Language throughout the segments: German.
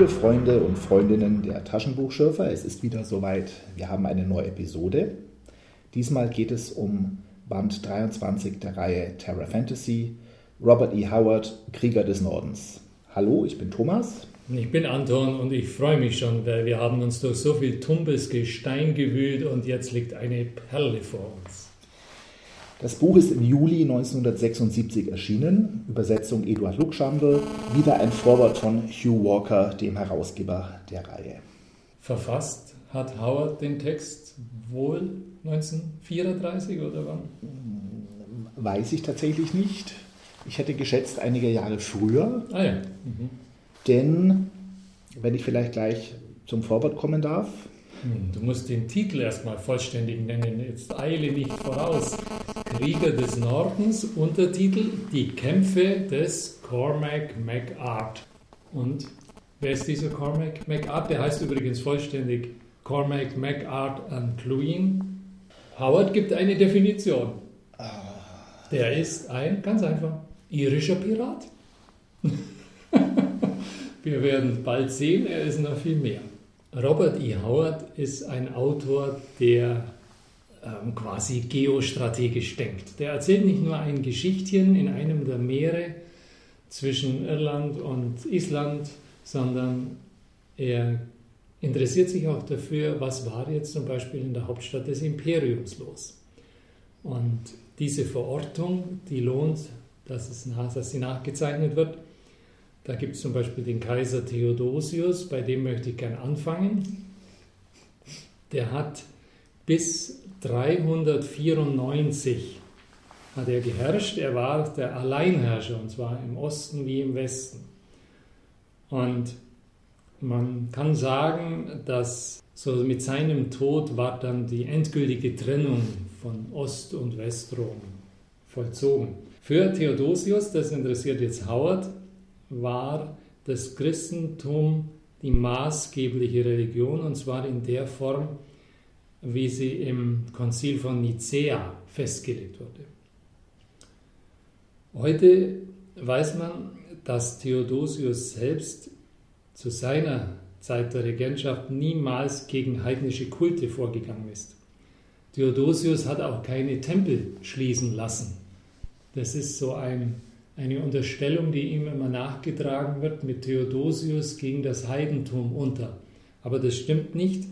Liebe Freunde und Freundinnen der Taschenbuchschürfer, es ist wieder soweit. Wir haben eine neue Episode. Diesmal geht es um Band 23 der Reihe Terra Fantasy, Robert E. Howard, Krieger des Nordens. Hallo, ich bin Thomas. Ich bin Anton und ich freue mich schon, weil wir haben uns durch so viel tumpes Gestein gewühlt und jetzt liegt eine Perle vor uns. Das Buch ist im Juli 1976 erschienen, Übersetzung Eduard Luxchandel, wieder ein Vorwort von Hugh Walker, dem Herausgeber der Reihe. Verfasst hat Howard den Text wohl 1934 oder wann? Weiß ich tatsächlich nicht. Ich hätte geschätzt einige Jahre früher. Ah ja. Mhm. Denn, wenn ich vielleicht gleich zum Vorwort kommen darf, hm, Du musst den Titel erstmal vollständig nennen. Jetzt eile nicht voraus. Krieger des Nordens, Untertitel Die Kämpfe des Cormac MacArt. Und wer ist dieser Cormac MacArt? Der heißt übrigens vollständig Cormac MacArt and Cluin. Howard gibt eine Definition. Der ist ein, ganz einfach, irischer Pirat. Wir werden bald sehen, er ist noch viel mehr. Robert E. Howard ist ein Autor, der ähm, quasi geostrategisch denkt. Der erzählt nicht nur ein Geschichtchen in einem der Meere zwischen Irland und Island, sondern er interessiert sich auch dafür, was war jetzt zum Beispiel in der Hauptstadt des Imperiums los. Und diese Verortung, die lohnt, dass, es nach, dass sie nachgezeichnet wird. Da gibt es zum Beispiel den Kaiser Theodosius, bei dem möchte ich gern anfangen. Der hat bis 394 hat er geherrscht. Er war der Alleinherrscher, und zwar im Osten wie im Westen. Und man kann sagen, dass so mit seinem Tod war dann die endgültige Trennung von Ost- und Westrom vollzogen. Für Theodosius, das interessiert jetzt Howard, war das Christentum die maßgebliche Religion und zwar in der Form, wie sie im Konzil von Nicäa festgelegt wurde. Heute weiß man, dass Theodosius selbst zu seiner Zeit der Regentschaft niemals gegen heidnische Kulte vorgegangen ist. Theodosius hat auch keine Tempel schließen lassen. Das ist so ein, eine Unterstellung, die ihm immer nachgetragen wird. Mit Theodosius ging das Heidentum unter. Aber das stimmt nicht.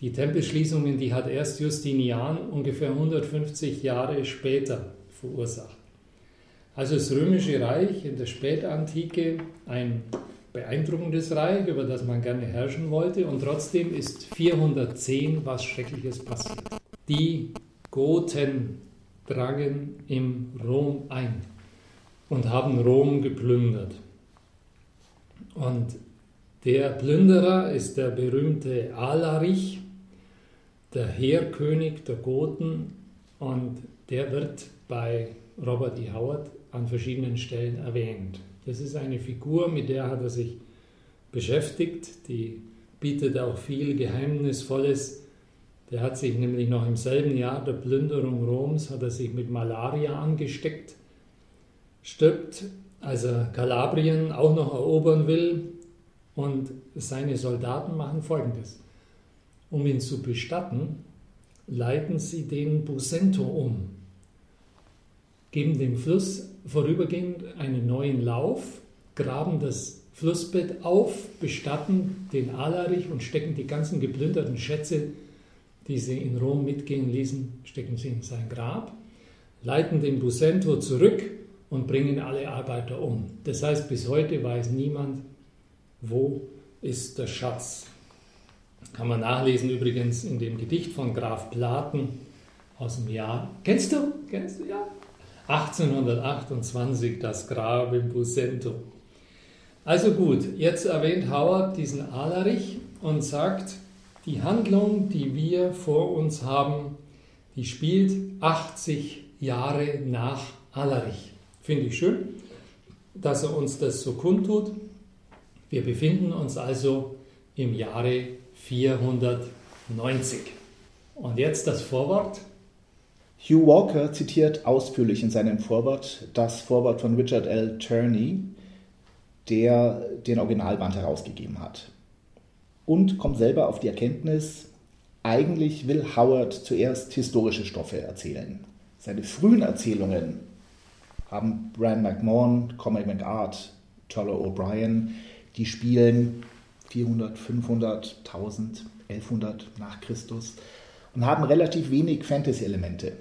Die Tempelschließungen, die hat erst Justinian ungefähr 150 Jahre später verursacht. Also das Römische Reich in der Spätantike ein beeindruckendes Reich, über das man gerne herrschen wollte, und trotzdem ist 410 was Schreckliches passiert. Die Goten drangen im Rom ein und haben Rom geplündert. Und der Plünderer ist der berühmte Alarich, der Heerkönig der Goten, und der wird bei Robert E. Howard an verschiedenen Stellen erwähnt. Das ist eine Figur, mit der hat er sich beschäftigt, die bietet auch viel Geheimnisvolles. Der hat sich nämlich noch im selben Jahr der Plünderung Roms, hat er sich mit Malaria angesteckt, stirbt, als er Kalabrien auch noch erobern will und seine Soldaten machen Folgendes. Um ihn zu bestatten, leiten sie den Busento um, geben dem Fluss vorübergehend einen neuen Lauf, graben das Flussbett auf, bestatten den Alarich und stecken die ganzen geplünderten Schätze, die sie in Rom mitgehen ließen, stecken sie in sein Grab, leiten den Busento zurück und bringen alle Arbeiter um. Das heißt, bis heute weiß niemand, wo ist der Schatz. Kann man nachlesen übrigens in dem Gedicht von Graf Platen aus dem Jahr. Kennst du? Kennst du? Ja. 1828 das Grab im Busento. Also gut, jetzt erwähnt Howard diesen Alarich und sagt, die Handlung, die wir vor uns haben, die spielt 80 Jahre nach Alarich. Finde ich schön, dass er uns das so kundtut. Wir befinden uns also im Jahre 490. Und jetzt das Vorwort. Hugh Walker zitiert ausführlich in seinem Vorwort das Vorwort von Richard L. Turney. der den Originalband herausgegeben hat. Und kommt selber auf die Erkenntnis, eigentlich will Howard zuerst historische Stoffe erzählen. Seine frühen Erzählungen haben Brian McMahon, Cormac McArt, Toller O'Brien, die spielen 400, 500, 1000, 1100 nach Christus und haben relativ wenig Fantasy-Elemente.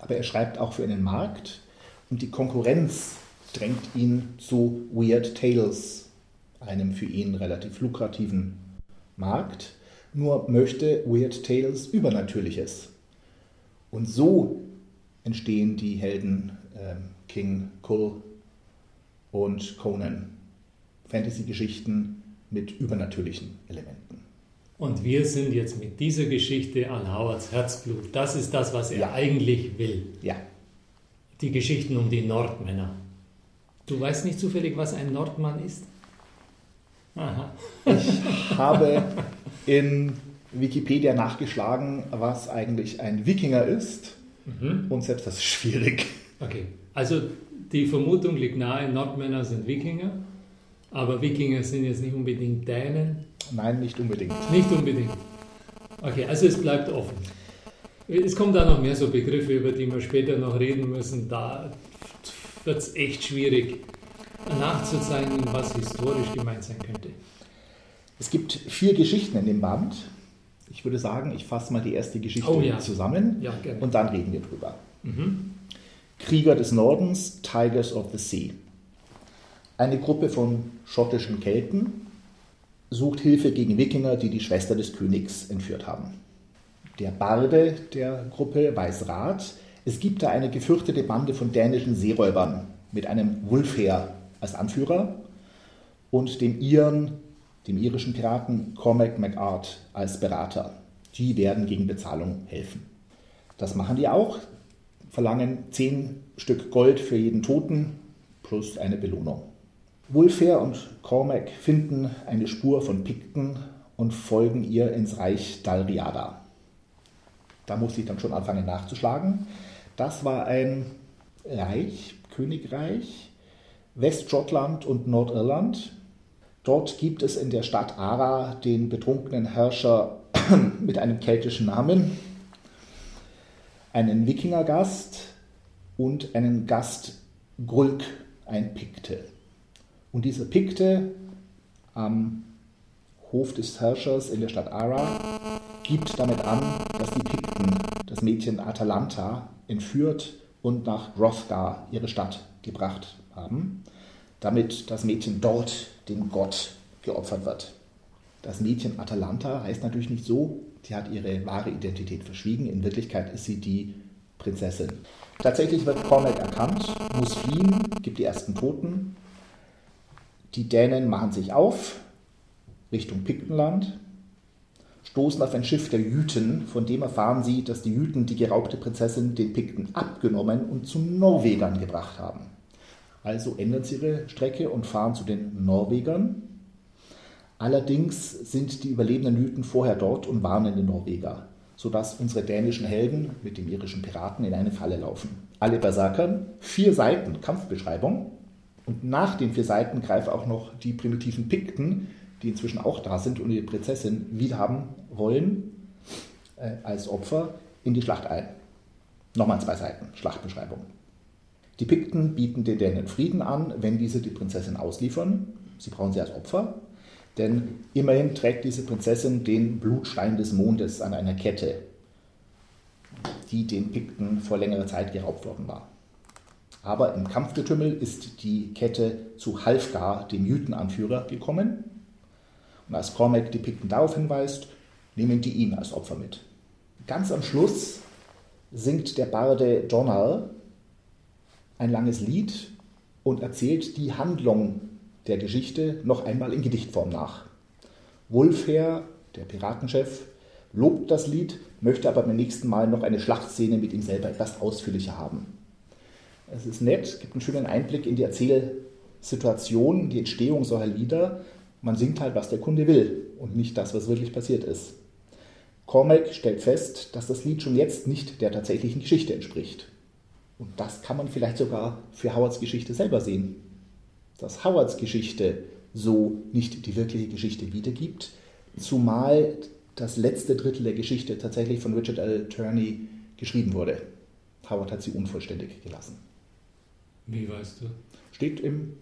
Aber er schreibt auch für einen Markt und die Konkurrenz drängt ihn zu Weird Tales, einem für ihn relativ lukrativen Markt. Nur möchte Weird Tales Übernatürliches. Und so entstehen die Helden äh, King, Kull und Conan. Fantasy-Geschichten mit übernatürlichen Elementen. Und wir sind jetzt mit dieser Geschichte an Howards Herzblut. Das ist das, was er ja. eigentlich will. Ja. Die Geschichten um die Nordmänner. Du weißt nicht zufällig, was ein Nordmann ist? Aha. Ich habe in Wikipedia nachgeschlagen, was eigentlich ein Wikinger ist. Mhm. Und selbst das ist schwierig. Okay, also die Vermutung liegt nahe, Nordmänner sind Wikinger. Aber Wikinger sind jetzt nicht unbedingt Dänen. Nein, nicht unbedingt. Nicht unbedingt. Okay, also es bleibt offen. Es kommen da noch mehr so Begriffe, über die wir später noch reden müssen. Da wird es echt schwierig nachzuzeichnen, was historisch gemeint sein könnte. Es gibt vier Geschichten in dem Band. Ich würde sagen, ich fasse mal die erste Geschichte oh, ja. zusammen ja, und dann reden wir drüber. Mhm. Krieger des Nordens, Tigers of the Sea. Eine Gruppe von schottischen Kelten sucht Hilfe gegen Wikinger, die die Schwester des Königs entführt haben. Der Barde der Gruppe weiß Rat. Es gibt da eine gefürchtete Bande von dänischen Seeräubern mit einem Wulfheer als Anführer und dem Iren, dem irischen Piraten Cormac MacArt als Berater. Die werden gegen Bezahlung helfen. Das machen die auch, verlangen zehn Stück Gold für jeden Toten plus eine Belohnung. Wulfair und Cormac finden eine Spur von Pikten und folgen ihr ins Reich Dalriada. Da muss ich dann schon anfangen nachzuschlagen. Das war ein Reich, Königreich, Westschottland und Nordirland. Dort gibt es in der Stadt Ara den betrunkenen Herrscher mit einem keltischen Namen, einen Wikingergast und einen Gast Grulk, ein Pikte. Und diese Pikte am Hof des Herrschers in der Stadt Ara gibt damit an, dass die Pikten das Mädchen Atalanta entführt und nach Hrothgar, ihre Stadt, gebracht haben, damit das Mädchen dort dem Gott geopfert wird. Das Mädchen Atalanta heißt natürlich nicht so, sie hat ihre wahre Identität verschwiegen, in Wirklichkeit ist sie die Prinzessin. Tatsächlich wird Cormac erkannt, muss fliehen, gibt die ersten Toten die Dänen machen sich auf Richtung Piktenland, stoßen auf ein Schiff der Jüten, von dem erfahren sie, dass die Jüten die geraubte Prinzessin den Pikten abgenommen und zu Norwegern gebracht haben. Also ändern sie ihre Strecke und fahren zu den Norwegern. Allerdings sind die überlebenden Jüten vorher dort und warnen den Norweger, sodass unsere dänischen Helden mit dem irischen Piraten in eine Falle laufen. Alle Berserkern, vier Seiten Kampfbeschreibung, und nach den vier Seiten greifen auch noch die primitiven Pikten, die inzwischen auch da sind und die Prinzessin wiederhaben wollen, äh, als Opfer in die Schlacht ein. Nochmal zwei Seiten, Schlachtbeschreibung. Die Pikten bieten den Dänen Frieden an, wenn diese die Prinzessin ausliefern. Sie brauchen sie als Opfer, denn immerhin trägt diese Prinzessin den Blutstein des Mondes an einer Kette, die den Pikten vor längerer Zeit geraubt worden war. Aber im Kampfgetümmel ist die Kette zu Halfgar, dem Jütenanführer, gekommen. Und als Cormac die Pikten darauf hinweist, nehmen die ihn als Opfer mit. Ganz am Schluss singt der Barde Donal ein langes Lied und erzählt die Handlung der Geschichte noch einmal in Gedichtform nach. Wulfher, der Piratenchef, lobt das Lied, möchte aber beim nächsten Mal noch eine Schlachtszene mit ihm selber etwas ausführlicher haben. Es ist nett, gibt einen schönen Einblick in die Erzählsituation, die Entstehung solcher Lieder. Man singt halt, was der Kunde will und nicht das, was wirklich passiert ist. Cormac stellt fest, dass das Lied schon jetzt nicht der tatsächlichen Geschichte entspricht. Und das kann man vielleicht sogar für Howards Geschichte selber sehen. Dass Howards Geschichte so nicht die wirkliche Geschichte wiedergibt, zumal das letzte Drittel der Geschichte tatsächlich von Richard L. Turney geschrieben wurde. Howard hat sie unvollständig gelassen. Wie weißt du? Steht im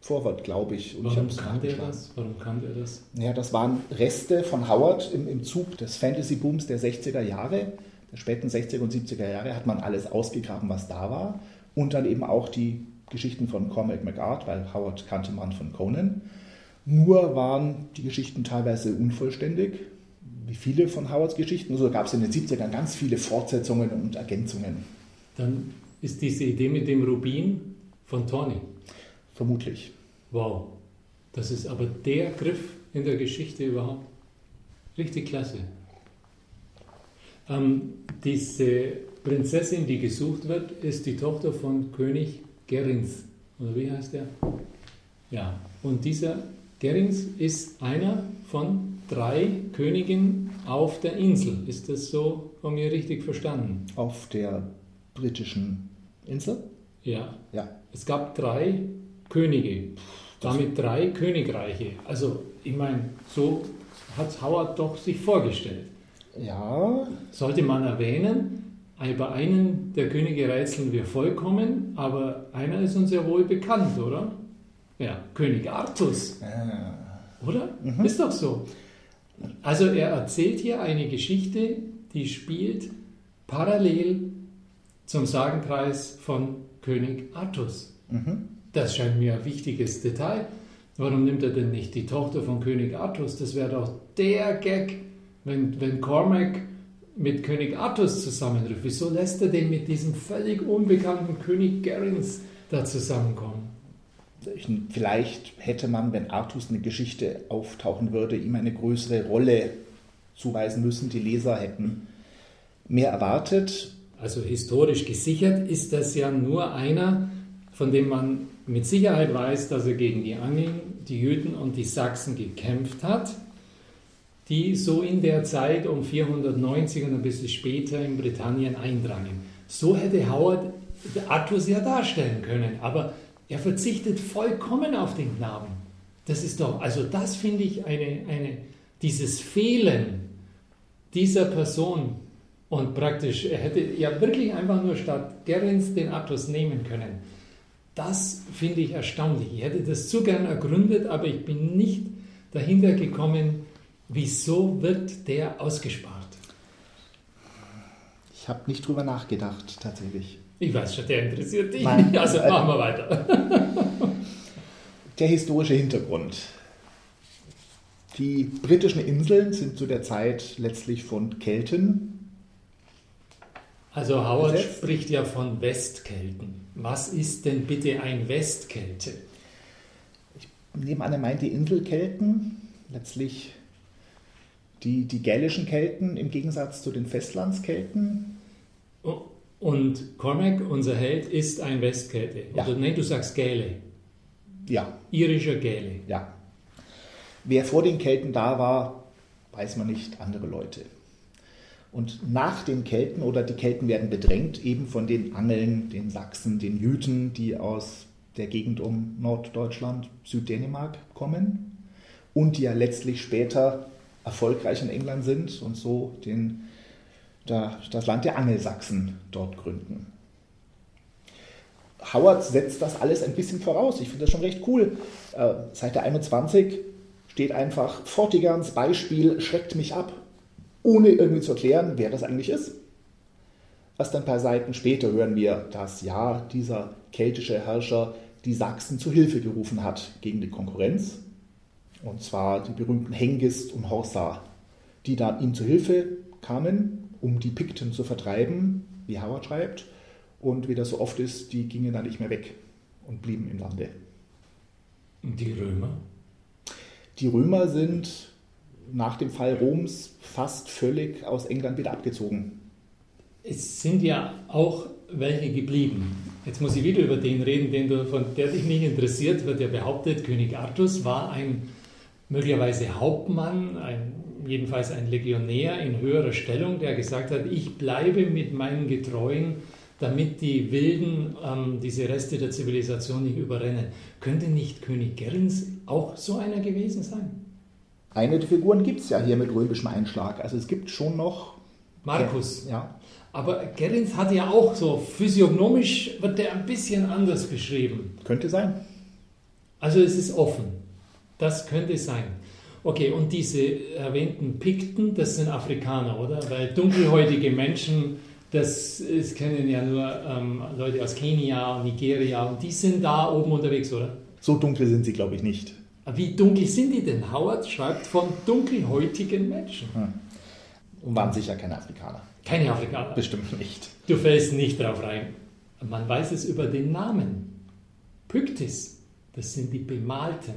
Vorwort, glaube ich. Und Warum ich kann der das? Warum kann der das? Ja, das waren Reste von Howard im, im Zug des Fantasy-Booms der 60er Jahre, der späten 60er und 70er Jahre, hat man alles ausgegraben, was da war. Und dann eben auch die Geschichten von Cormac McArt, weil Howard kannte man von Conan. Nur waren die Geschichten teilweise unvollständig, wie viele von Howards Geschichten. So also gab es in den 70ern ganz viele Fortsetzungen und Ergänzungen. Dann ist diese Idee mit dem Rubin von Tony. Vermutlich. Wow. Das ist aber der Griff in der Geschichte überhaupt. Richtig klasse. Ähm, diese Prinzessin, die gesucht wird, ist die Tochter von König Gerins. Oder wie heißt der? Ja. Und dieser Gerins ist einer von drei Königen auf der Insel. Ist das so von mir richtig verstanden? Auf der britischen Insel? Ja. ja. Es gab drei Könige, damit drei Königreiche. Also ich meine, so hat Howard doch sich vorgestellt. Ja. Sollte man erwähnen, bei einem der Könige rätseln wir vollkommen, aber einer ist uns ja wohl bekannt, oder? Ja, König Artus. Oder? Mhm. Ist doch so. Also er erzählt hier eine Geschichte, die spielt parallel zum Sagenkreis von König Artus. Mhm. Das scheint mir ein wichtiges Detail. Warum nimmt er denn nicht die Tochter von König Artus? Das wäre doch der Gag, wenn, wenn Cormac mit König Artus zusammentrifft. Wieso lässt er den mit diesem völlig unbekannten König Gerins da zusammenkommen? Vielleicht hätte man, wenn Artus eine Geschichte auftauchen würde, ihm eine größere Rolle zuweisen müssen. Die Leser hätten mehr erwartet. Also historisch gesichert ist das ja nur einer, von dem man mit Sicherheit weiß, dass er gegen die Angeln, die Jüten und die Sachsen gekämpft hat, die so in der Zeit um 490 und ein bisschen später in Britannien eindrangen. So hätte Howard Artus ja darstellen können, aber er verzichtet vollkommen auf den Knaben. Das ist doch, also das finde ich eine, eine, dieses Fehlen dieser Person und praktisch, er hätte ja wirklich einfach nur statt Gerins den Artus nehmen können. Das finde ich erstaunlich. Ich hätte das zu gern ergründet, aber ich bin nicht dahinter gekommen, wieso wird der ausgespart. Ich habe nicht drüber nachgedacht, tatsächlich. Ich weiß schon, der interessiert dich. Nein. Also machen wir weiter. Der historische Hintergrund. Die britischen Inseln sind zu der Zeit letztlich von Kelten also Howard besetzt. spricht ja von Westkelten. Was ist denn bitte ein Westkelte? Ich nehme an, er meint die Inselkelten, letztlich die, die gälischen Kelten im Gegensatz zu den Festlandskelten. Und Cormac, unser Held, ist ein Westkelte. Ja. Oder nein, du sagst Gäle. Ja. Irischer Gäle. Ja. Wer vor den Kelten da war, weiß man nicht, andere Leute. Und nach den Kelten oder die Kelten werden bedrängt eben von den Angeln, den Sachsen, den Jüten, die aus der Gegend um Norddeutschland, Süddänemark kommen und die ja letztlich später erfolgreich in England sind und so den, das Land der Angelsachsen dort gründen. Howard setzt das alles ein bisschen voraus. Ich finde das schon recht cool. Äh, Seite 21 steht einfach, Fortigans Beispiel schreckt mich ab ohne irgendwie zu erklären, wer das eigentlich ist. Erst ein paar Seiten später hören wir, dass ja dieser keltische Herrscher die Sachsen zu Hilfe gerufen hat gegen die Konkurrenz. Und zwar die berühmten Hengist und Horsa, die dann ihm zu Hilfe kamen, um die Pikten zu vertreiben, wie Howard schreibt. Und wie das so oft ist, die gingen dann nicht mehr weg und blieben im Lande. Und die Römer? Die Römer sind nach dem Fall Roms fast völlig aus England wieder abgezogen. Es sind ja auch welche geblieben. Jetzt muss ich wieder über den reden, den du, von der dich nicht interessiert, wird ja behauptet, König Artus war ein möglicherweise Hauptmann, ein, jedenfalls ein Legionär in höherer Stellung, der gesagt hat, ich bleibe mit meinen Getreuen damit die Wilden ähm, diese Reste der Zivilisation nicht überrennen. Könnte nicht König Gerins auch so einer gewesen sein? Eine der Figuren gibt es ja hier mit römischem Einschlag. Also es gibt schon noch. Markus. Ja. Aber Gerins hat ja auch so physiognomisch, wird der ein bisschen anders beschrieben. Könnte sein. Also es ist offen. Das könnte sein. Okay, und diese erwähnten Pikten, das sind Afrikaner, oder? Weil dunkelhäutige Menschen, das, das kennen ja nur ähm, Leute aus Kenia und Nigeria und die sind da oben unterwegs, oder? So dunkel sind sie, glaube ich, nicht. Wie dunkel sind die denn? Howard schreibt von dunkelhäutigen Menschen. Hm. Und waren sicher keine Afrikaner. Keine Afrikaner. Bestimmt nicht. Du fällst nicht drauf rein. Man weiß es über den Namen. Pyktis, das sind die Bemalten.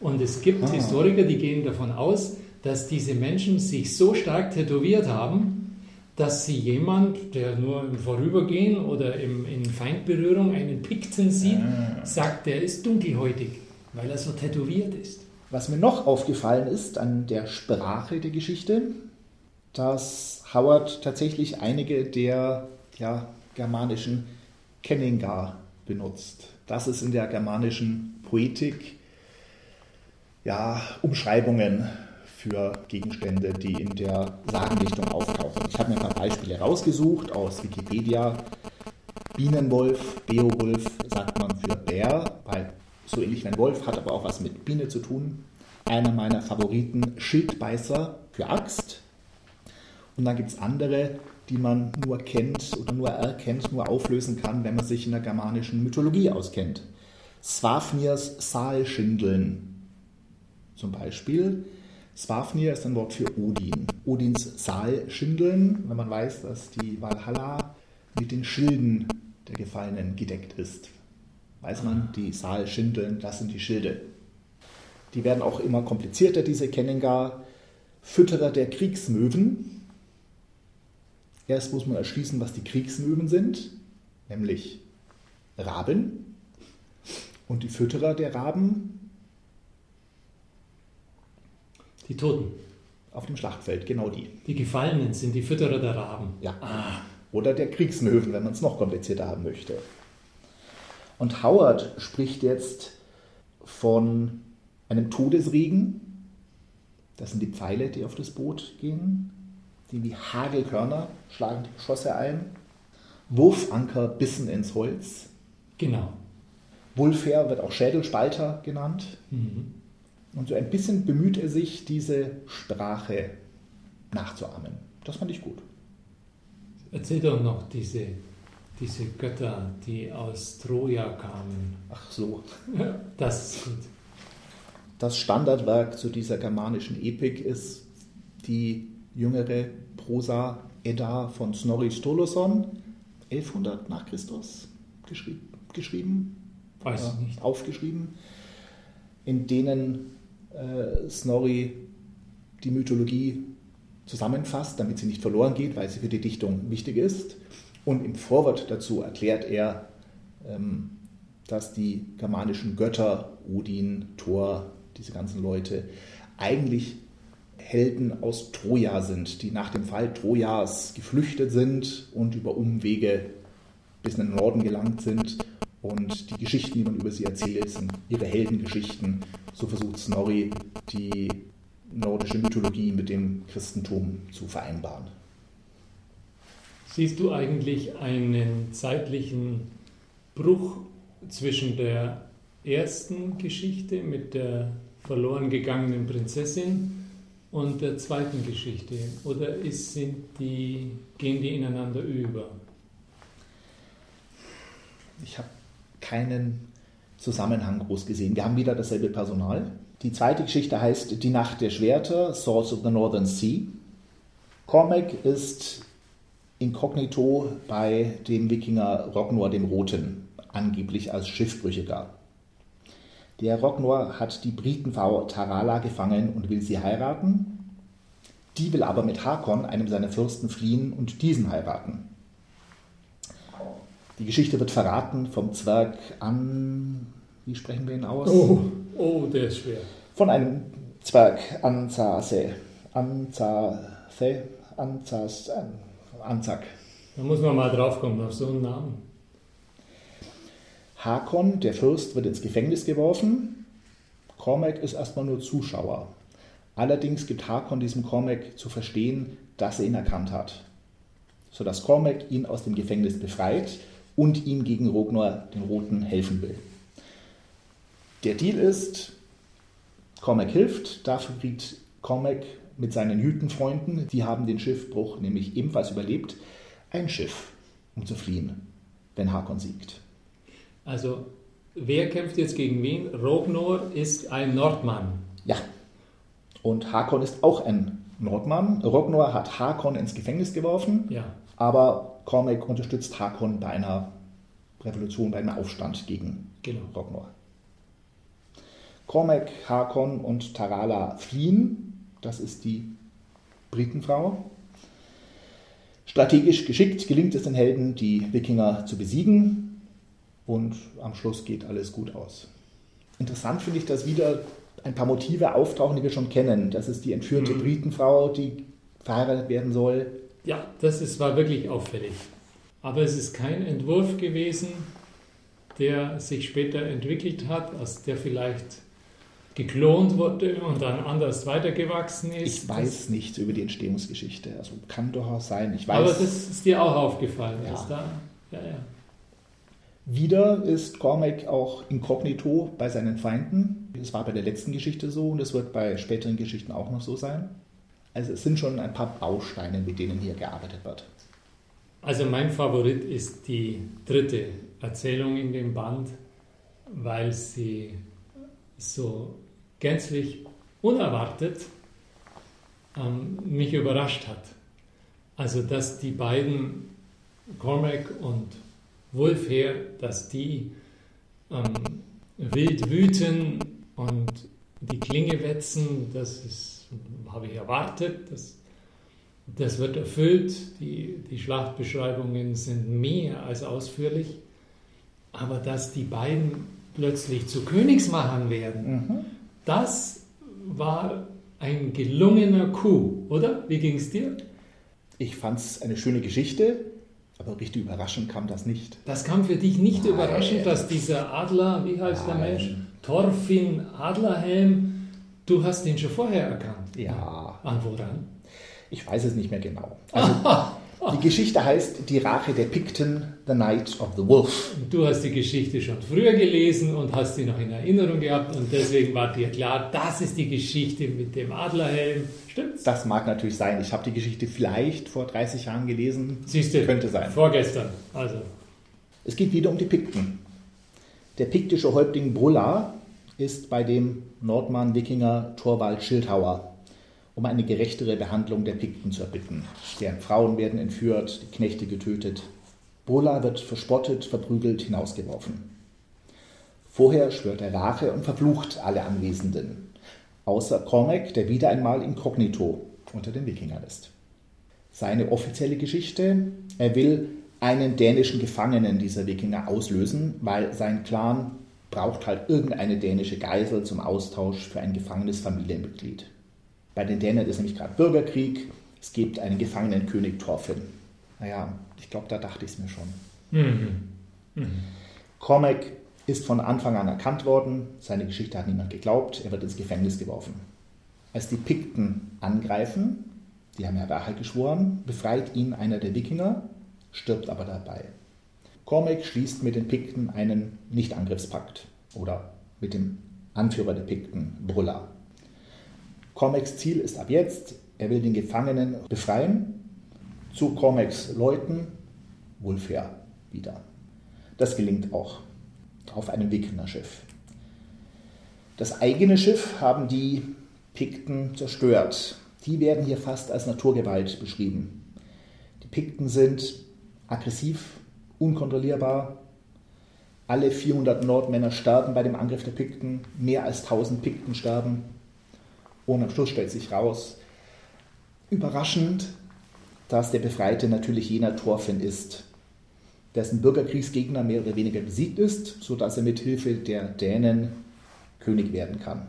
Und es gibt ah. Historiker, die gehen davon aus, dass diese Menschen sich so stark tätowiert haben, dass sie jemand, der nur im Vorübergehen oder im, in Feindberührung einen Pikten sieht, ah. sagt, der ist dunkelhäutig, weil er so tätowiert ist. Was mir noch aufgefallen ist an der Sprache der Geschichte, dass Howard tatsächlich einige der ja, germanischen Kenningar benutzt. Das ist in der germanischen Poetik ja, Umschreibungen für Gegenstände, die in der Sagendichtung auftauchen. Ich habe mir ein paar Beispiele rausgesucht aus Wikipedia. Bienenwolf, Beowulf sagt man für Bär, weil so ähnlich wie ein Wolf hat aber auch was mit Biene zu tun. Einer meiner Favoriten, Schildbeißer für Axt. Und dann gibt es andere, die man nur kennt oder nur erkennt, nur auflösen kann, wenn man sich in der germanischen Mythologie auskennt. Swafnirs Saalschindeln zum Beispiel. Swafnir ist ein Wort für Odin. Odins Saalschindeln, wenn man weiß, dass die Valhalla mit den Schilden der Gefallenen gedeckt ist. Weiß man, die Saalschindeln, das sind die Schilde. Die werden auch immer komplizierter, diese Kenningar. Fütterer der Kriegsmöwen, Erst muss man erschließen, was die Kriegsmöwen sind, nämlich Raben. Und die Fütterer der Raben? Die Toten. Auf dem Schlachtfeld, genau die. Die Gefallenen sind die Fütterer der Raben. Ja. Ah. Oder der Kriegsmöwen, wenn man es noch komplizierter haben möchte. Und Howard spricht jetzt von einem Todesregen. Das sind die Pfeile, die auf das Boot gehen die wie Hagelkörner schlagen die Geschosse ein. Wurfanker bissen ins Holz. Genau. Wulfer wird auch Schädelspalter genannt. Mhm. Und so ein bisschen bemüht er sich, diese Sprache nachzuahmen. Das fand ich gut. Erzähl doch noch diese, diese Götter, die aus Troja kamen. Ach so. Das ist gut. Das Standardwerk zu dieser germanischen Epik ist die jüngere Prosa Edda von Snorri Sturluson, 1100 nach Christus geschrieben, geschrieben Weiß äh, nicht. aufgeschrieben, in denen äh, Snorri die Mythologie zusammenfasst, damit sie nicht verloren geht, weil sie für die Dichtung wichtig ist. Und im Vorwort dazu erklärt er, ähm, dass die germanischen Götter, Odin, Thor, diese ganzen Leute, eigentlich Helden aus Troja sind, die nach dem Fall Trojas geflüchtet sind und über Umwege bis in den Norden gelangt sind. Und die Geschichten, die man über sie erzählt, sind ihre Heldengeschichten. So versucht Snorri, die nordische Mythologie mit dem Christentum zu vereinbaren. Siehst du eigentlich einen zeitlichen Bruch zwischen der ersten Geschichte mit der verloren gegangenen Prinzessin und der zweiten Geschichte? Oder ist, sind die, gehen die ineinander über? Ich habe keinen Zusammenhang groß gesehen. Wir haben wieder dasselbe Personal. Die zweite Geschichte heißt Die Nacht der Schwerter, Swords of the Northern Sea. Cormac ist inkognito bei dem Wikinger Rognor dem Roten, angeblich als Schiffbrüchiger. Der Rognor hat die Britenfrau Tarala gefangen und will sie heiraten. Die will aber mit Hakon, einem seiner Fürsten, fliehen und diesen heiraten. Die Geschichte wird verraten vom Zwerg an. Wie sprechen wir ihn aus? Oh, oh der ist schwer. Von einem Zwerg Anzase. Anzase. Anzas. Anzak. Da muss man mal draufkommen auf so einen Namen. Hakon, der Fürst, wird ins Gefängnis geworfen. Cormac ist erstmal nur Zuschauer. Allerdings gibt Hakon diesem Cormac zu verstehen, dass er ihn erkannt hat, sodass Cormac ihn aus dem Gefängnis befreit und ihm gegen Rognor den Roten helfen will. Der Deal ist, Cormac hilft, dafür kriegt Cormac mit seinen Jütenfreunden, die haben den Schiffbruch nämlich ebenfalls überlebt, ein Schiff, um zu fliehen, wenn Hakon siegt. Also, wer kämpft jetzt gegen wen? Rognor ist ein Nordmann. Ja. Und Hakon ist auch ein Nordmann. Rognor hat Hakon ins Gefängnis geworfen, Ja. aber Cormac unterstützt Hakon bei einer Revolution, bei einem Aufstand gegen Genau. Rognor. Cormac, Hakon und Tarala fliehen. Das ist die Britenfrau. Strategisch geschickt gelingt es den Helden, die Wikinger zu besiegen. Und am Schluss geht alles gut aus. Interessant finde ich, dass wieder ein paar Motive auftauchen, die wir schon kennen. Das ist die entführte Mhm. Britenfrau, die verheiratet werden soll. Ja, das ist, war wirklich auffällig. Aber es ist kein Entwurf gewesen, der sich später entwickelt hat, aus der vielleicht geklont wurde und dann anders weitergewachsen ist. Ich weiß nichts über die Entstehungsgeschichte. Also kann durchaus sein. Ich weiß. Aber das ist dir auch aufgefallen. Ja. Da, ja, ja. Wieder ist Cormac auch inkognito bei seinen Feinden. Das war bei der letzten Geschichte so und das wird bei späteren Geschichten auch noch so sein. Also es sind schon ein paar Bausteine, mit denen hier gearbeitet wird. Also mein Favorit ist die dritte Erzählung in dem Band, weil sie so gänzlich unerwartet ähm, mich überrascht hat. Also dass die beiden Cormac und Wulfher, dass die ähm, wild wüten und die Klinge wetzen, das ist, habe ich erwartet. Das, das wird erfüllt. Die, die Schlachtbeschreibungen sind mehr als ausführlich. Aber dass die beiden plötzlich zu Königsmachern werden, das war ein gelungener Coup, oder? Wie ging es dir? Ich fand es eine schöne Geschichte, aber richtig überraschend kam das nicht. Das kam für dich nicht Nein. überraschend, dass dieser Adler, wie heißt der Nein. Mensch? Thorfinn Adlerhelm, du hast ihn schon vorher erkannt. Ja, An woran? ich weiß es nicht mehr genau. Also die Geschichte heißt Die Rache der Pikten, The Night of the Wolf. Du hast die Geschichte schon früher gelesen und hast sie noch in Erinnerung gehabt und deswegen war dir klar, das ist die Geschichte mit dem Adlerhelm. Stimmt's? Das mag natürlich sein. Ich habe die Geschichte vielleicht vor 30 Jahren gelesen. Siehst du, Könnte sein. vorgestern. Also, Es geht wieder um die Pikten. Der piktische Häuptling Brulla ist bei dem Nordmann-Wikinger Thorvald Schildhauer, um eine gerechtere Behandlung der Pikten zu erbitten. Deren Frauen werden entführt, die Knechte getötet. Brulla wird verspottet, verprügelt, hinausgeworfen. Vorher schwört er Rache und verflucht alle Anwesenden, außer Cormac, der wieder einmal inkognito unter den Wikingern ist. Seine offizielle Geschichte, er will einen dänischen Gefangenen dieser Wikinger auslösen, weil sein Clan braucht halt irgendeine dänische Geisel zum Austausch für ein gefangenes Familienmitglied. Bei den Dänen ist nämlich gerade Bürgerkrieg, es gibt einen gefangenen König Thorfinn. Naja, ich glaube, da dachte ich es mir schon. mhm. Cormac ist von Anfang an erkannt worden, seine Geschichte hat niemand geglaubt, er wird ins Gefängnis geworfen. Als die Pikten angreifen, die haben ja Rache geschworen, befreit ihn einer der Wikinger, stirbt aber dabei. Cormac schließt mit den Pikten einen Nichtangriffspakt oder mit dem Anführer der Pikten, Brulla. Cormacs Ziel ist ab jetzt, er will den Gefangenen befreien, zu Cormacs Leuten, Wulfher, wieder. Das gelingt auch auf einem Wikingerschiff. Das eigene Schiff haben die Pikten zerstört. Die werden hier fast als Naturgewalt beschrieben. Die Pikten sind aggressiv, unkontrollierbar. Alle 400 Nordmänner sterben bei dem Angriff der Pikten. Mehr als 1000 Pikten sterben. Und am Schluss stellt sich raus, überraschend, dass der Befreite natürlich jener Thorfinn ist, dessen Bürgerkriegsgegner mehr oder weniger besiegt ist, sodass er mit Hilfe der Dänen König werden kann.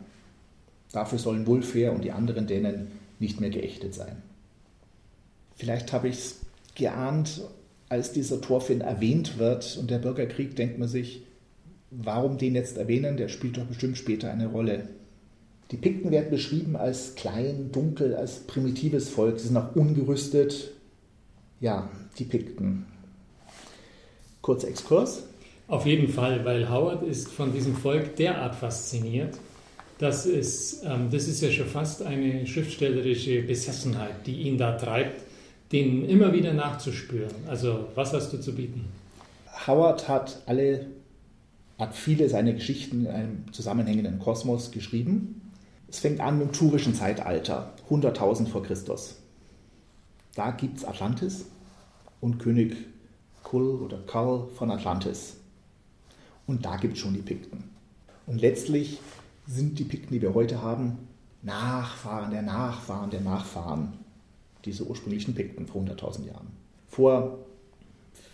Dafür sollen Wulfher und die anderen Dänen nicht mehr geächtet sein. Vielleicht habe ich es geahnt, als dieser Thorfinn erwähnt wird und der Bürgerkrieg, denkt man sich, warum den jetzt erwähnen? Der spielt doch bestimmt später eine Rolle. Die Pikten werden beschrieben als klein, dunkel, als primitives Volk. Sie sind auch ungerüstet. Ja, die Pikten. Kurzer Exkurs. Auf jeden Fall, weil Howard ist von diesem Volk derart fasziniert, dass es, ähm, das ist ja schon fast eine schriftstellerische Besessenheit, die ihn da treibt, denen immer wieder nachzuspüren. Also, was hast du zu bieten? Howard hat alle, hat viele seiner Geschichten in einem zusammenhängenden Kosmos geschrieben. Es fängt an im turischen Zeitalter, 100.000 vor Christus. Da gibt es Atlantis und König Kull oder Karl von Atlantis. Und da gibt es schon die Pikten. Und letztlich sind die Pikten, die wir heute haben, Nachfahren der Nachfahren der Nachfahren dieser ursprünglichen Pikten vor 100.000 Jahren. Vor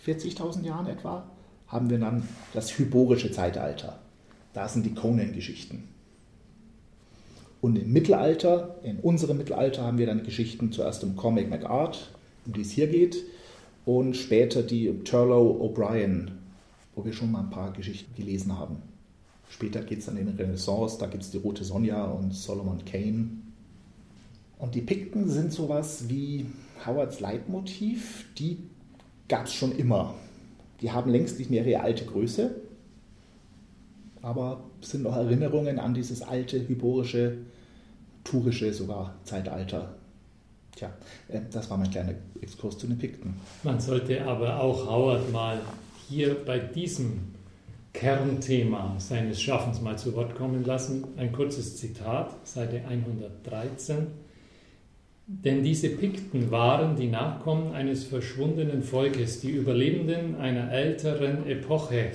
40.000 Jahren etwa haben wir dann das hyborische Zeitalter. Da sind die Conan-Geschichten. Und im Mittelalter, in unserem Mittelalter, haben wir dann Geschichten zuerst um Cormac McArt, um die es hier geht, und später die Turlough O'Brien, wo wir schon mal ein paar Geschichten gelesen haben. Später geht es dann in die Renaissance, da gibt es die Rote Sonja und Solomon Kane. Und die Pikten sind sowas wie Howards Leitmotiv, die gab es schon immer. Die haben längst nicht mehr ihre alte Größe, aber sind noch Erinnerungen an dieses alte, hyborische, turische sogar Zeitalter. Tja, äh, das war mein kleiner Exkurs zu den Pikten. Man sollte aber auch Howard mal hier bei diesem Kernthema seines Schaffens mal zu Wort kommen lassen. Ein kurzes Zitat, Seite 113. Denn diese Pikten waren die Nachkommen eines verschwundenen Volkes, die Überlebenden einer älteren Epoche.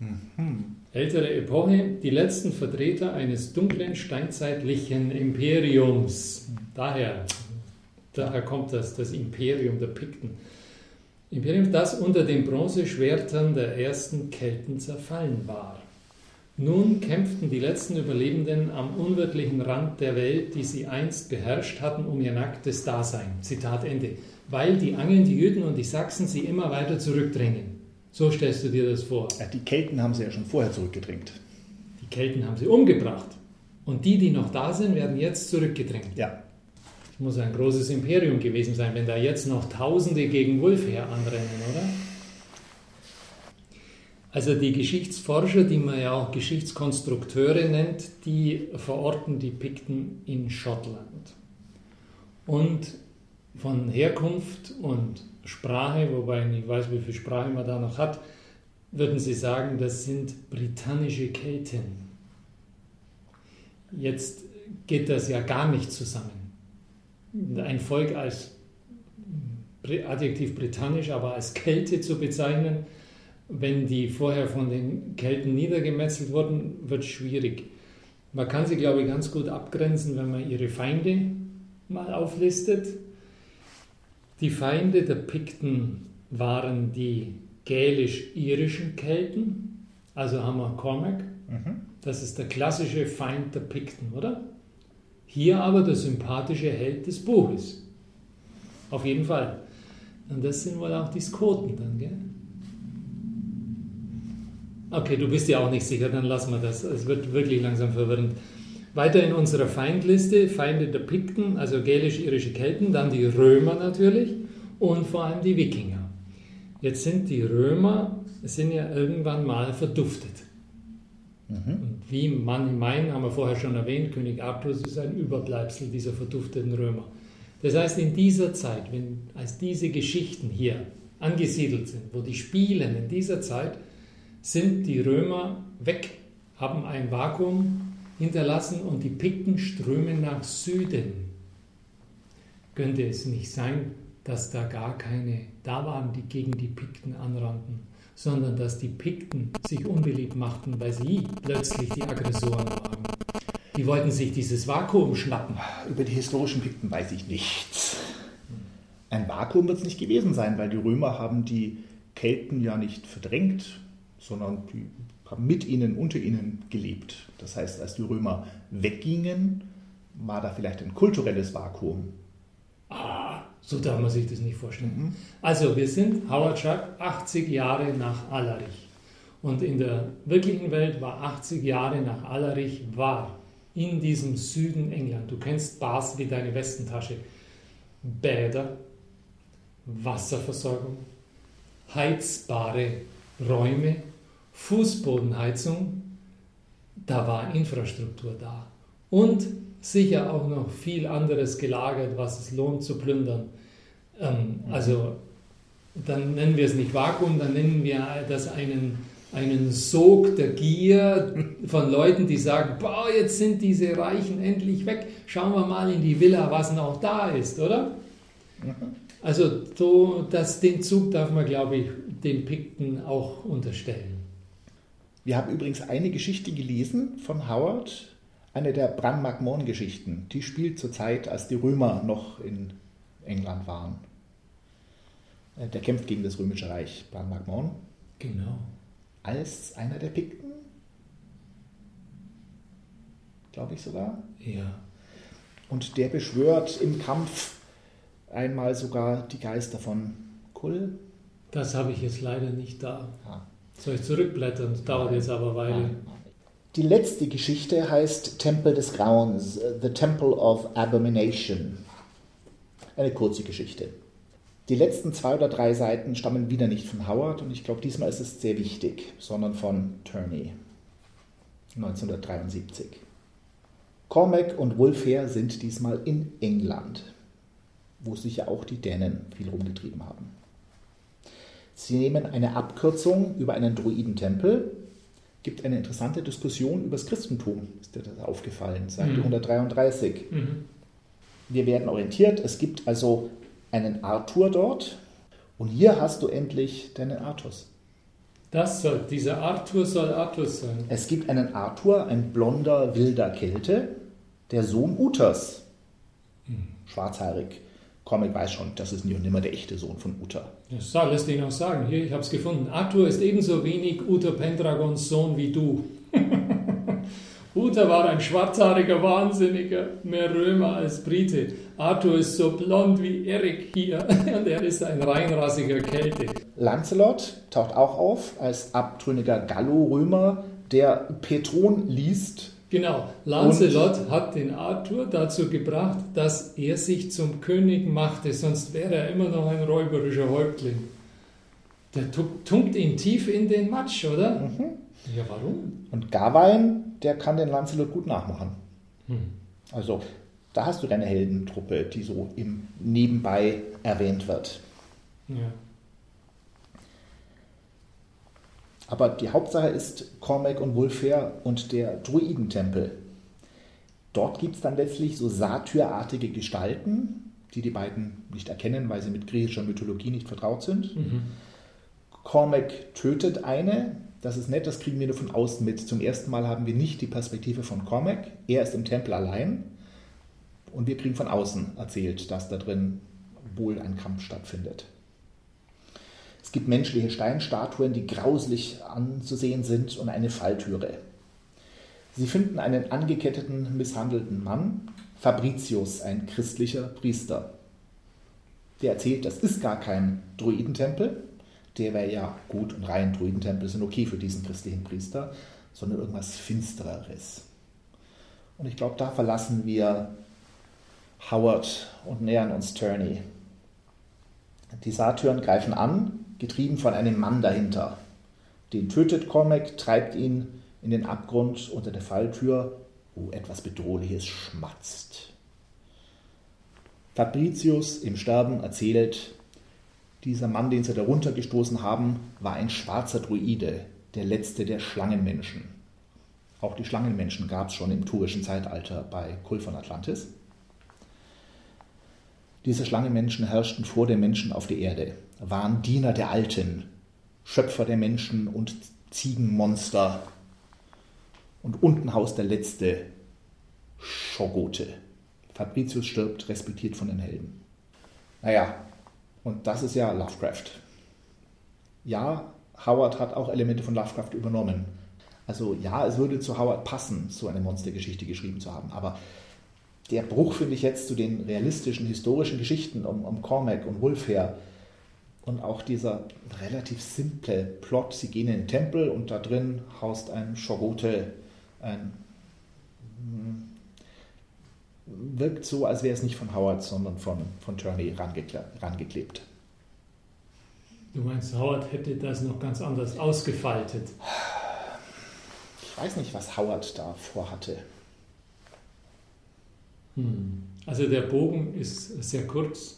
Mhm. Ältere Epoche, die letzten Vertreter eines dunklen steinzeitlichen Imperiums. Daher, daher kommt das, das Imperium der Pikten. Imperium, das unter den Bronzeschwertern der ersten Kelten zerfallen war. Nun kämpften die letzten Überlebenden am unwirtlichen Rand der Welt, die sie einst beherrscht hatten, um ihr nacktes Dasein. Zitat Ende. Weil die Angeln, die Jüden und die Sachsen sie immer weiter zurückdrängen. So stellst du dir das vor. Ja, die Kelten haben sie ja schon vorher zurückgedrängt. Die Kelten haben sie umgebracht. Und die, die noch da sind, werden jetzt zurückgedrängt. Ja. Das muss ein großes Imperium gewesen sein, wenn da jetzt noch Tausende gegen Wolf her anrennen, oder? Also die Geschichtsforscher, die man ja auch Geschichtskonstrukteure nennt, die verorten die Pikten in Schottland. Und von Herkunft und Sprache, wobei ich nicht weiß, wie viel Sprache man da noch hat, würden Sie sagen, das sind britannische Kelten. Jetzt geht das ja gar nicht zusammen. Ein Volk als Adjektiv britannisch, aber als Kälte zu bezeichnen, wenn die vorher von den Kelten niedergemetzelt wurden, wird schwierig. Man kann sie, glaube ich, ganz gut abgrenzen, wenn man ihre Feinde mal auflistet. Die Feinde der Pikten waren die gälisch-irischen Kelten, also haben wir Cormac, mhm. das ist der klassische Feind der Pikten, oder? Hier aber der sympathische Held des Buches. Auf jeden Fall. Und das sind wohl auch die Skoten dann, gell? Okay, du bist ja auch nicht sicher, dann lassen wir das. Es wird wirklich langsam verwirrend. Weiter in unserer Feindliste, Feinde der Pikten, also gälisch-irische Kelten, dann die Römer natürlich und vor allem die Wikinger. Jetzt sind die Römer, sind ja irgendwann mal verduftet. Mhm. Und wie man meint, haben wir vorher schon erwähnt, König Artus ist ein Überbleibsel dieser verdufteten Römer. Das heißt, in dieser Zeit, wenn als diese Geschichten hier angesiedelt sind, wo die spielen, in dieser Zeit sind die Römer weg, haben ein Vakuum hinterlassen und die Pikten strömen nach Süden. Könnte es nicht sein, dass da gar keine da waren, die gegen die Pikten anrannten, sondern dass die Pikten sich unbeliebt machten, weil sie plötzlich die Aggressoren waren. Die wollten sich dieses Vakuum schnappen. Über die historischen Pikten weiß ich nichts. Ein Vakuum wird es nicht gewesen sein, weil die Römer haben die Kelten ja nicht verdrängt, sondern die haben mit ihnen, unter ihnen gelebt. Das heißt, als die Römer weggingen, war da vielleicht ein kulturelles Vakuum. Ah, So darf man sich das nicht vorstellen. Mhm. Also, wir sind, Howard schreibt, 80 Jahre nach Allerich. Und in der wirklichen Welt war 80 Jahre nach Allerich war in diesem Süden England. Du kennst Bars wie deine Westentasche. Bäder, Wasserversorgung, heizbare Räume, Fußbodenheizung, da war Infrastruktur da. Und sicher auch noch viel anderes gelagert, was es lohnt zu plündern. Ähm, also dann nennen wir es nicht Vakuum, dann nennen wir das einen, einen Sog der Gier von Leuten, die sagen, boah, jetzt sind diese Reichen endlich weg, schauen wir mal in die Villa, was noch da ist, oder? Also so, das, den Zug darf man, glaube ich, den Pikten auch unterstellen. Wir haben übrigens eine Geschichte gelesen von Howard, eine der Bran McMahon-Geschichten. Die spielt zur Zeit, als die Römer noch in England waren. Äh, der kämpft gegen das Römische Reich, Bran McMahon. Genau. Als einer der Pikten. Glaube ich sogar. Ja. Und der beschwört im Kampf einmal sogar die Geister von Kull. Das habe ich jetzt leider nicht da. Ah. Soll ich zurückblättern? Das dauert jetzt aber eine Weile. Die letzte Geschichte heißt Tempel des Grauens, The Temple of Abomination. Eine kurze Geschichte. Die letzten zwei oder drei Seiten stammen wieder nicht von Howard und ich glaube, diesmal ist es sehr wichtig, sondern von Turney 1973. Cormac und Wulfhere sind diesmal in England, wo sich ja auch die Dänen viel rumgetrieben haben. Sie nehmen eine Abkürzung über einen Druidentempel. Gibt eine interessante Diskussion über das Christentum, ist dir das aufgefallen, Seite mhm. 133. Mhm. Wir werden orientiert, es gibt also einen Arthur dort und hier hast du endlich deinen Artus. Das soll, dieser Arthur soll Artus sein. Es gibt einen Arthur, ein blonder, wilder Kelte, der Sohn Uthers. Mhm. Schwarzhaarig. Comic weiß schon, das ist nie und nimmer der echte Sohn von Uther. Das lässt ihn auch sagen. Hier, ich habe es gefunden. Arthur ist ebenso wenig Uther Pendragons Sohn wie du. Uther war ein schwarzhaariger Wahnsinniger, mehr Römer als Brite. Arthur ist so blond wie Erik hier und er ist ein reinrassiger Kelte. Lancelot taucht auch auf als abtrünniger Gallo-Römer, der Petron liest Genau, Lancelot und hat den Arthur dazu gebracht, dass er sich zum König machte, sonst wäre er immer noch ein räuberischer Häuptling. Der tunkt ihn tief in den Matsch, oder? Mhm. Ja, warum? Und Gawain, der kann den Lancelot gut nachmachen. Hm. Also, da hast du deine Heldentruppe, die so im Nebenbei erwähnt wird. Ja. Aber die Hauptsache ist Cormac und Wulfhere und der Druidentempel. Dort gibt es dann letztlich so satyrartige Gestalten, die die beiden nicht erkennen, weil sie mit griechischer Mythologie nicht vertraut sind. Mhm. Cormac tötet eine. Das ist nett, das kriegen wir nur von außen mit. Zum ersten Mal haben wir nicht die Perspektive von Cormac. Er ist im Tempel allein. Und wir kriegen von außen erzählt, dass da drin wohl ein Kampf stattfindet. Es gibt menschliche Steinstatuen, die grauslich anzusehen sind und eine Falltüre. Sie finden einen angeketteten, misshandelten Mann, Fabricius, ein christlicher Priester. Der erzählt, das ist gar kein Druidentempel, der wäre ja gut und rein, Druidentempel sind okay für diesen christlichen Priester, sondern irgendwas Finstereres. Und ich glaube, da verlassen wir Howard und nähern uns Turney. Die Satyren greifen an, getrieben von einem Mann dahinter. Den tötet Cormac, treibt ihn in den Abgrund unter der Falltür, wo etwas Bedrohliches schmatzt. Fabricius im Sterben erzählt, dieser Mann, den sie da runtergestoßen haben, war ein schwarzer Druide, der letzte der Schlangenmenschen. Auch die Schlangenmenschen gab es schon im turischen Zeitalter bei Kul von Atlantis. Diese Schlangenmenschen herrschten vor den Menschen auf der Erde waren Diener der Alten, Schöpfer der Menschen und Ziegenmonster. Und unten haust der letzte Schogote. Fabricius stirbt, respektiert von den Helden. Naja, und das ist ja Lovecraft. Ja, Howard hat auch Elemente von Lovecraft übernommen. Also ja, es würde zu Howard passen, so eine Monstergeschichte geschrieben zu haben, aber der Bruch, finde ich jetzt zu den realistischen, historischen Geschichten um, um Cormac und Wolf her. Und auch dieser relativ simple Plot, sie gehen in den Tempel und da drin haust ein Schorote, ein hm, wirkt so, als wäre es nicht von Howard, sondern von, von Turney rangeklebt. Du meinst, Howard hätte das noch ganz anders ausgefaltet? Ich weiß nicht, was Howard da vorhatte. Hm. Also der Bogen ist sehr kurz,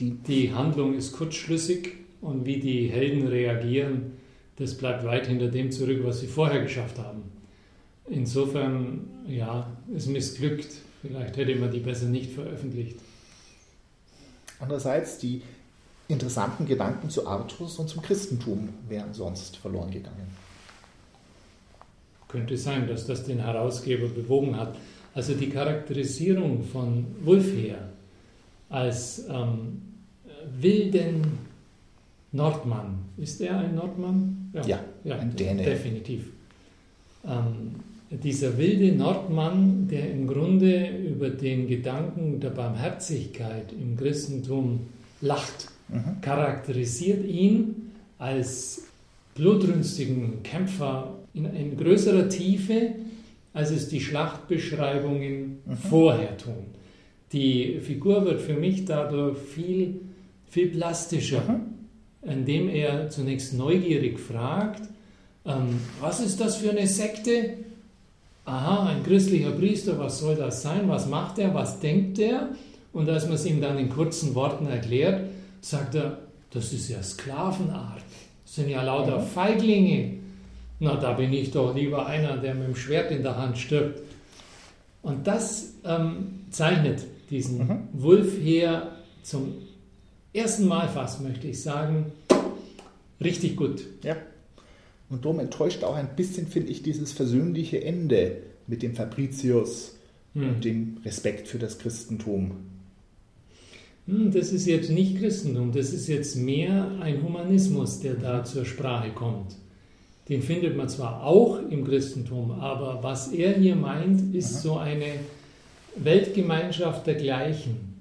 die, die Handlung ist kurzschlüssig und wie die Helden reagieren, das bleibt weit hinter dem zurück, was sie vorher geschafft haben. Insofern, ja, es missglückt. Vielleicht hätte man die besser nicht veröffentlicht. Andererseits, die interessanten Gedanken zu Artus und zum Christentum wären sonst verloren gegangen. Könnte sein, dass das den Herausgeber bewogen hat. Also die Charakterisierung von Wulfher als ähm, wilden Nordmann. Ist er ein Nordmann? Ja, ja, ja ein Däne. Definitiv. Ähm, dieser wilde Nordmann, der im Grunde über den Gedanken der Barmherzigkeit im Christentum lacht, mhm. charakterisiert ihn als blutrünstigen Kämpfer in, in, größerer Tiefe, als es die Schlachtbeschreibungen mhm. vorher tun. Die Figur wird für mich dadurch viel, viel plastischer, mhm. indem er zunächst neugierig fragt, ähm, was ist das für eine Sekte? aha, ein christlicher Priester, was soll das sein? Was macht er? Was denkt er? Und als man es ihm dann in kurzen Worten erklärt, sagt er, das ist ja Sklavenart. Das sind ja lauter Feiglinge. Na, da bin ich doch lieber einer, der mit dem Schwert in der Hand stirbt. Und das ähm, zeichnet diesen mhm. Wolf her zum ersten Mal fast, möchte ich sagen, richtig gut. Ja. Und darum enttäuscht auch ein bisschen, finde ich, dieses versöhnliche Ende mit dem Fabricius hm. und dem Respekt für das Christentum. Hm, das ist jetzt nicht Christentum, das ist jetzt mehr ein Humanismus, der da zur Sprache kommt. Den findet man zwar auch im Christentum, aber was er hier meint, ist Aha. so eine Weltgemeinschaft der Gleichen.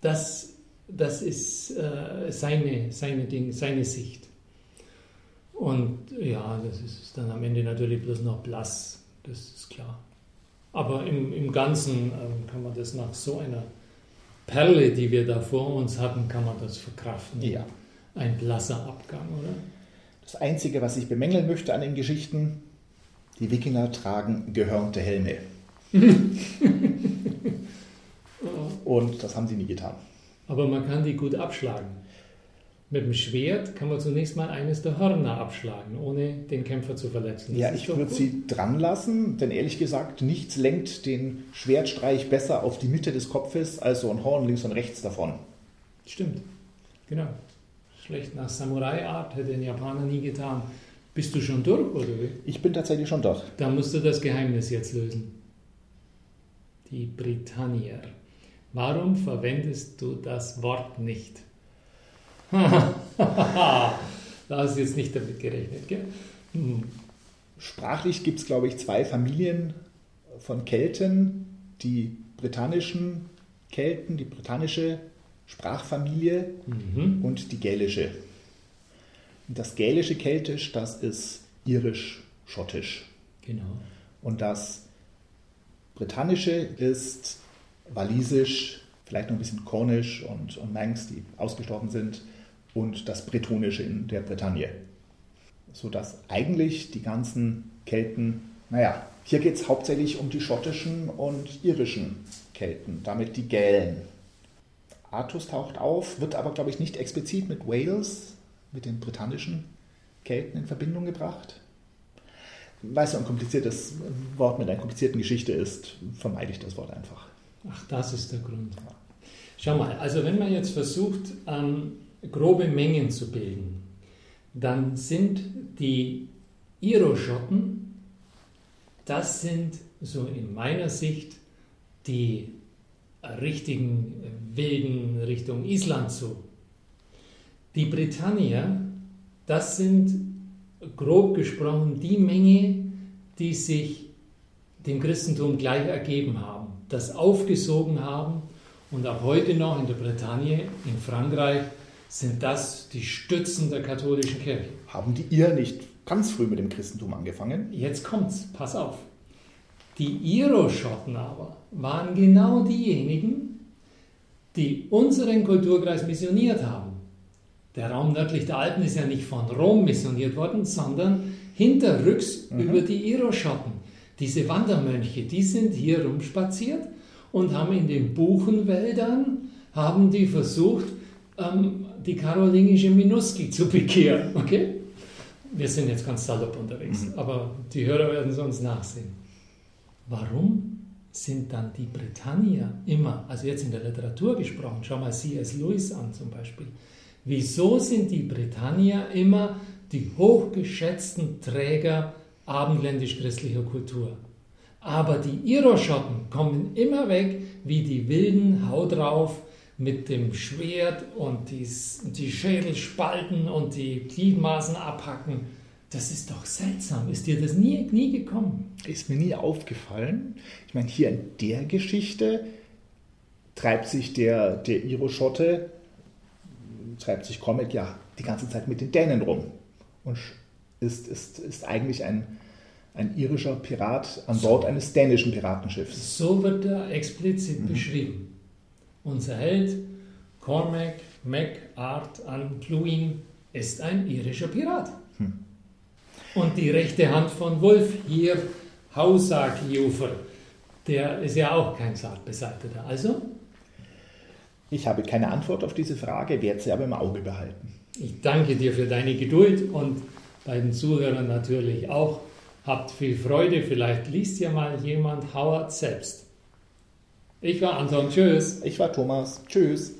Das, das ist äh, seine, seine, Ding, seine Sicht. Und ja, das ist dann am Ende natürlich bloß noch blass, das ist klar. Aber im, im Ganzen ähm, kann man das nach so einer Perle, die wir da vor uns hatten, kann man das verkraften. Ja. Ein blasser Abgang, oder? Das Einzige, was ich bemängeln möchte an den Geschichten, die Wikinger tragen gehörnte Helme. Und das haben sie nie getan. Aber man kann die gut abschlagen. Mit dem Schwert kann man zunächst mal eines der Hörner abschlagen, ohne den Kämpfer zu verletzen. Das ja, ich würde sie dran lassen, denn ehrlich gesagt, nichts lenkt den Schwertstreich besser auf die Mitte des Kopfes als so ein Horn links und rechts davon. Stimmt, genau. Schlecht nach Samurai-Art hätte ein Japaner nie getan. Bist du schon durch, oder wie? Ich bin tatsächlich schon durch. Da musst du das Geheimnis jetzt lösen. Die Britannier. Warum verwendest du das Wort nicht? da hast du jetzt nicht damit gerechnet, gell? Hm. Sprachlich gibt es, glaube ich, zwei Familien von Kelten. Die britannischen Kelten, die britannische Sprachfamilie mhm. und die gälische. das gälische Keltisch, das ist irisch-schottisch. Genau. Und das britannische ist walisisch, vielleicht noch ein bisschen kornisch und, und Manx, die ausgestorben sind und das Bretonische in der Bretagne. Sodass eigentlich die ganzen Kelten, naja, hier geht es hauptsächlich um die schottischen und irischen Kelten, damit die Gälen. Artus taucht auf, wird aber, glaube ich, nicht explizit mit Wales, mit den britannischen Kelten in Verbindung gebracht. Weil es so ein kompliziertes Wort mit einer komplizierten Geschichte ist, vermeide ich das Wort einfach. Ach, das ist der Grund. Schau mal, also wenn man jetzt versucht, ähm, grobe Mengen zu bilden, dann sind die Iroschotten, das sind so in meiner Sicht die richtigen wilden Richtung Island zu. Die Britannier, das sind grob gesprochen die Menge, die sich dem Christentum gleich ergeben haben. Das aufgesogen haben und auch heute noch in der Bretagne, in Frankreich, sind das die Stützen der katholischen Kirche. Haben die ihr nicht ganz früh mit dem Christentum angefangen? Jetzt kommt's, pass auf. Die Iroschotten aber waren genau diejenigen, die unseren Kulturkreis missioniert haben. Der Raum nördlich der Alpen ist ja nicht von Rom missioniert worden, sondern hinterrücks mhm. über die Iroschotten. Diese Wandermönche, die sind hier rumspaziert und haben in den Buchenwäldern, haben die versucht, ähm, die karolingische Minuski zu bekehren. Okay? Wir sind jetzt ganz salopp unterwegs, mhm. aber die Hörer werden es uns nachsehen. Warum sind dann die Britannier immer, also jetzt in der Literatur gesprochen, schau mal C.S. Lewis an zum Beispiel, wieso sind die Britannier immer die hochgeschätzten Träger abendländisch-christlicher Kultur? Aber die Iroschotten kommen immer weg wie die wilden Haut drauf mit dem Schwert und die, die Schädel spalten und die Gliedmaßen abhacken. Das ist doch seltsam. Ist dir das nie, nie gekommen? Ist mir nie aufgefallen. Ich meine, hier in der Geschichte treibt sich der, der Iro-Schotte, treibt sich Comic ja die ganze Zeit mit den Dänen rum und ist, ist, ist eigentlich ein, ein irischer Pirat an Bord eines dänischen Piratenschiffs. So wird er explizit mhm. beschrieben. Unser Held Cormac MacArt an Cluin ist ein irischer Pirat. Hm. Und die rechte Hand von Wolf hier, Hausag-Jufer, der ist ja auch kein Sargbeseiteter. Also? Ich habe keine Antwort auf diese Frage, werde sie aber im Auge behalten. Ich danke dir für deine Geduld und bei den Zuhörern natürlich auch. Habt viel Freude, vielleicht liest ja mal jemand Howard selbst. Ich war Anton, tschüss. Ich war Thomas, tschüss.